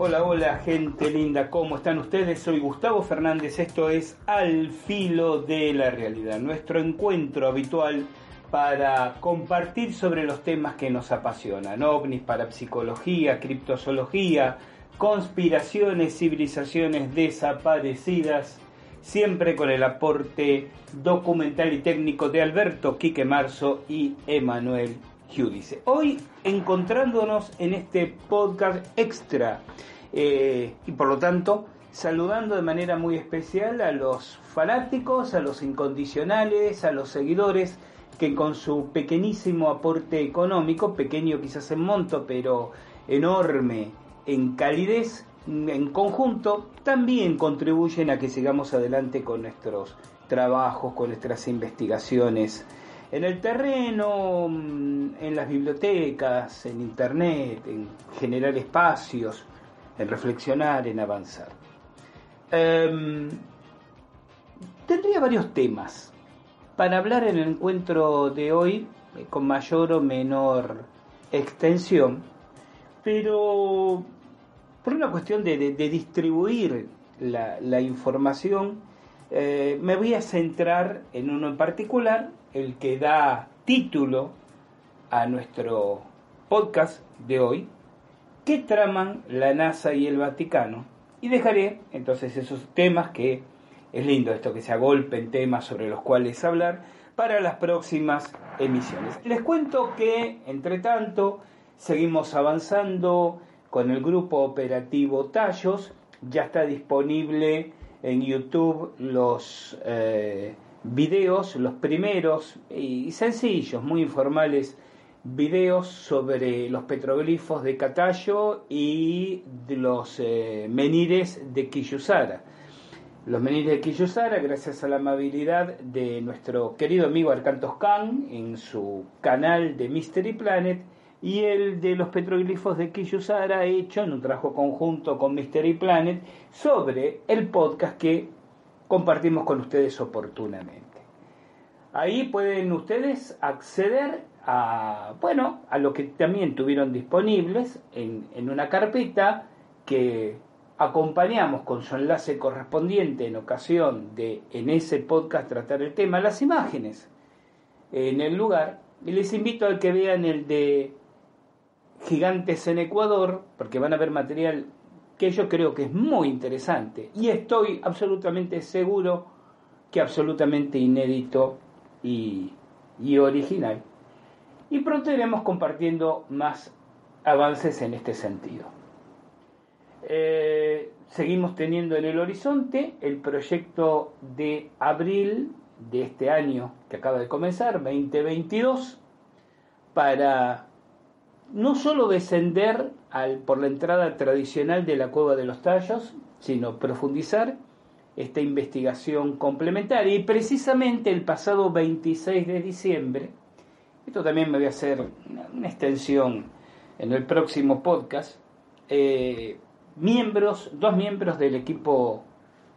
Hola, hola, gente linda, ¿cómo están ustedes? Soy Gustavo Fernández, esto es Al Filo de la Realidad, nuestro encuentro habitual para compartir sobre los temas que nos apasionan, ovnis, parapsicología, criptozoología, conspiraciones, civilizaciones desaparecidas, siempre con el aporte documental y técnico de Alberto Quique Marzo y Emanuel Hoy encontrándonos en este podcast extra eh, y por lo tanto saludando de manera muy especial a los fanáticos, a los incondicionales, a los seguidores que con su pequeñísimo aporte económico, pequeño quizás en monto, pero enorme en calidez, en conjunto, también contribuyen a que sigamos adelante con nuestros trabajos, con nuestras investigaciones en el terreno, en las bibliotecas, en internet, en generar espacios, en reflexionar, en avanzar. Eh, tendría varios temas para hablar en el encuentro de hoy eh, con mayor o menor extensión, pero por una cuestión de, distribuir la, la información, eh, me voy a centrar en uno en particular, el que da título a nuestro podcast de hoy, ¿qué traman la NASA y el Vaticano? Y dejaré entonces esos temas que es lindo esto que se agolpen temas sobre los cuales hablar para las próximas emisiones. Les cuento que, entre tanto, seguimos avanzando con el grupo operativo Tallos, ya está disponible en YouTube los eh, videos, los primeros y sencillos, muy informales videos sobre los petroglifos de Catayo y de los eh, menires de Quillusara. Los menires de Quillusara, gracias a la amabilidad de nuestro querido amigo Arcantos Khan en su canal de Mystery Planet, y el de los petroglifos de Quillusara hecho en un trabajo conjunto con Mystery Planet sobre el podcast que compartimos con ustedes oportunamente. Ahí pueden ustedes acceder a, bueno, a lo que también tuvieron disponibles en, en una carpeta que acompañamos con su enlace correspondiente en ocasión de en ese podcast tratar el tema, las imágenes en el lugar. Y les invito a que vean el de Gigantes en Ecuador, porque van a ver material que yo creo que es muy interesante. Y estoy absolutamente seguro que absolutamente inédito y, original. Y pronto iremos compartiendo más avances en este sentido. Eh, seguimos teniendo en el horizonte el proyecto de abril de este año que acaba de comenzar, 2022, para no solo descender al, por la entrada tradicional de la cueva de los tallos, sino profundizar esta investigación complementaria. Y precisamente el pasado 26 de diciembre, esto también me voy a hacer una extensión en el próximo podcast, eh, miembros, dos miembros del equipo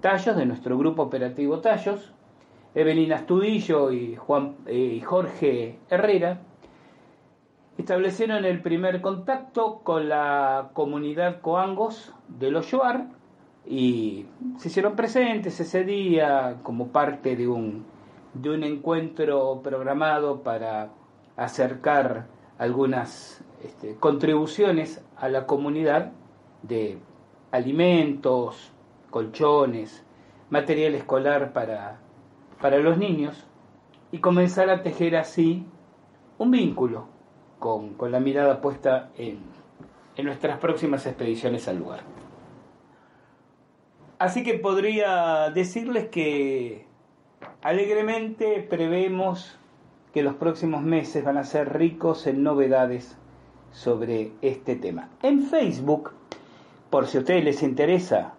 Tallos, de nuestro grupo operativo Tallos, Evelina Astudillo y, Juan, eh, y Jorge Herrera, establecieron el primer contacto con la comunidad Coangos de los Yoar y se hicieron presentes ese día como parte de un, de un encuentro programado para acercar algunas este, contribuciones a la comunidad de alimentos, colchones, material escolar para, para los niños y comenzar a tejer así un vínculo con, con la mirada puesta en, en nuestras próximas expediciones al lugar. Así que podría decirles que alegremente prevemos que los próximos meses van a ser ricos en novedades sobre este tema. En Facebook, por si a ustedes les interesa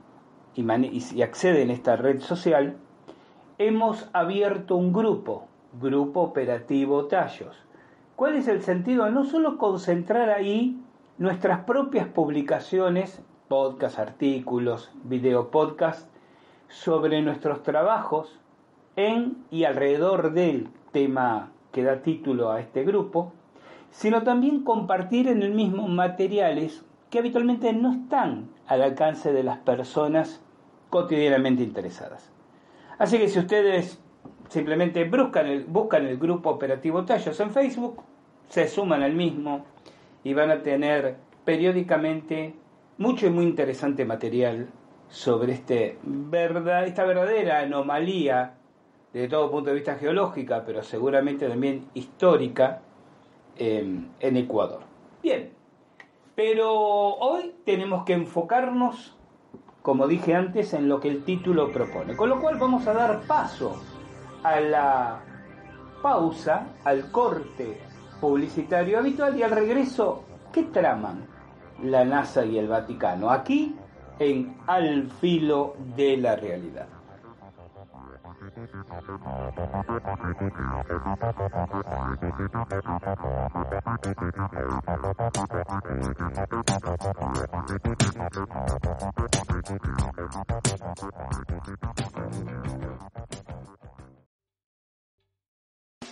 y, acceden a esta red social, hemos abierto un grupo, Grupo Operativo Tallos. ¿Cuál es el sentido? No solo concentrar ahí nuestras propias publicaciones podcast, artículos, video podcast sobre nuestros trabajos en y alrededor del tema que da título a este grupo, sino también compartir en el mismo materiales que habitualmente no están al alcance de las personas cotidianamente interesadas. Así que si ustedes simplemente buscan el, buscan el grupo operativo Tallos en Facebook, se suman al mismo y van a tener periódicamente mucho y muy interesante material sobre este verdad, esta verdadera anomalía desde todo punto de vista geológica, pero seguramente también histórica en Ecuador. Bien, pero hoy tenemos que enfocarnos, como dije antes, en lo que el título propone, con lo cual vamos a dar paso a la pausa, al corte publicitario habitual y al regreso, ¿qué traman? la NASA y el Vaticano, aquí en Al filo de la realidad.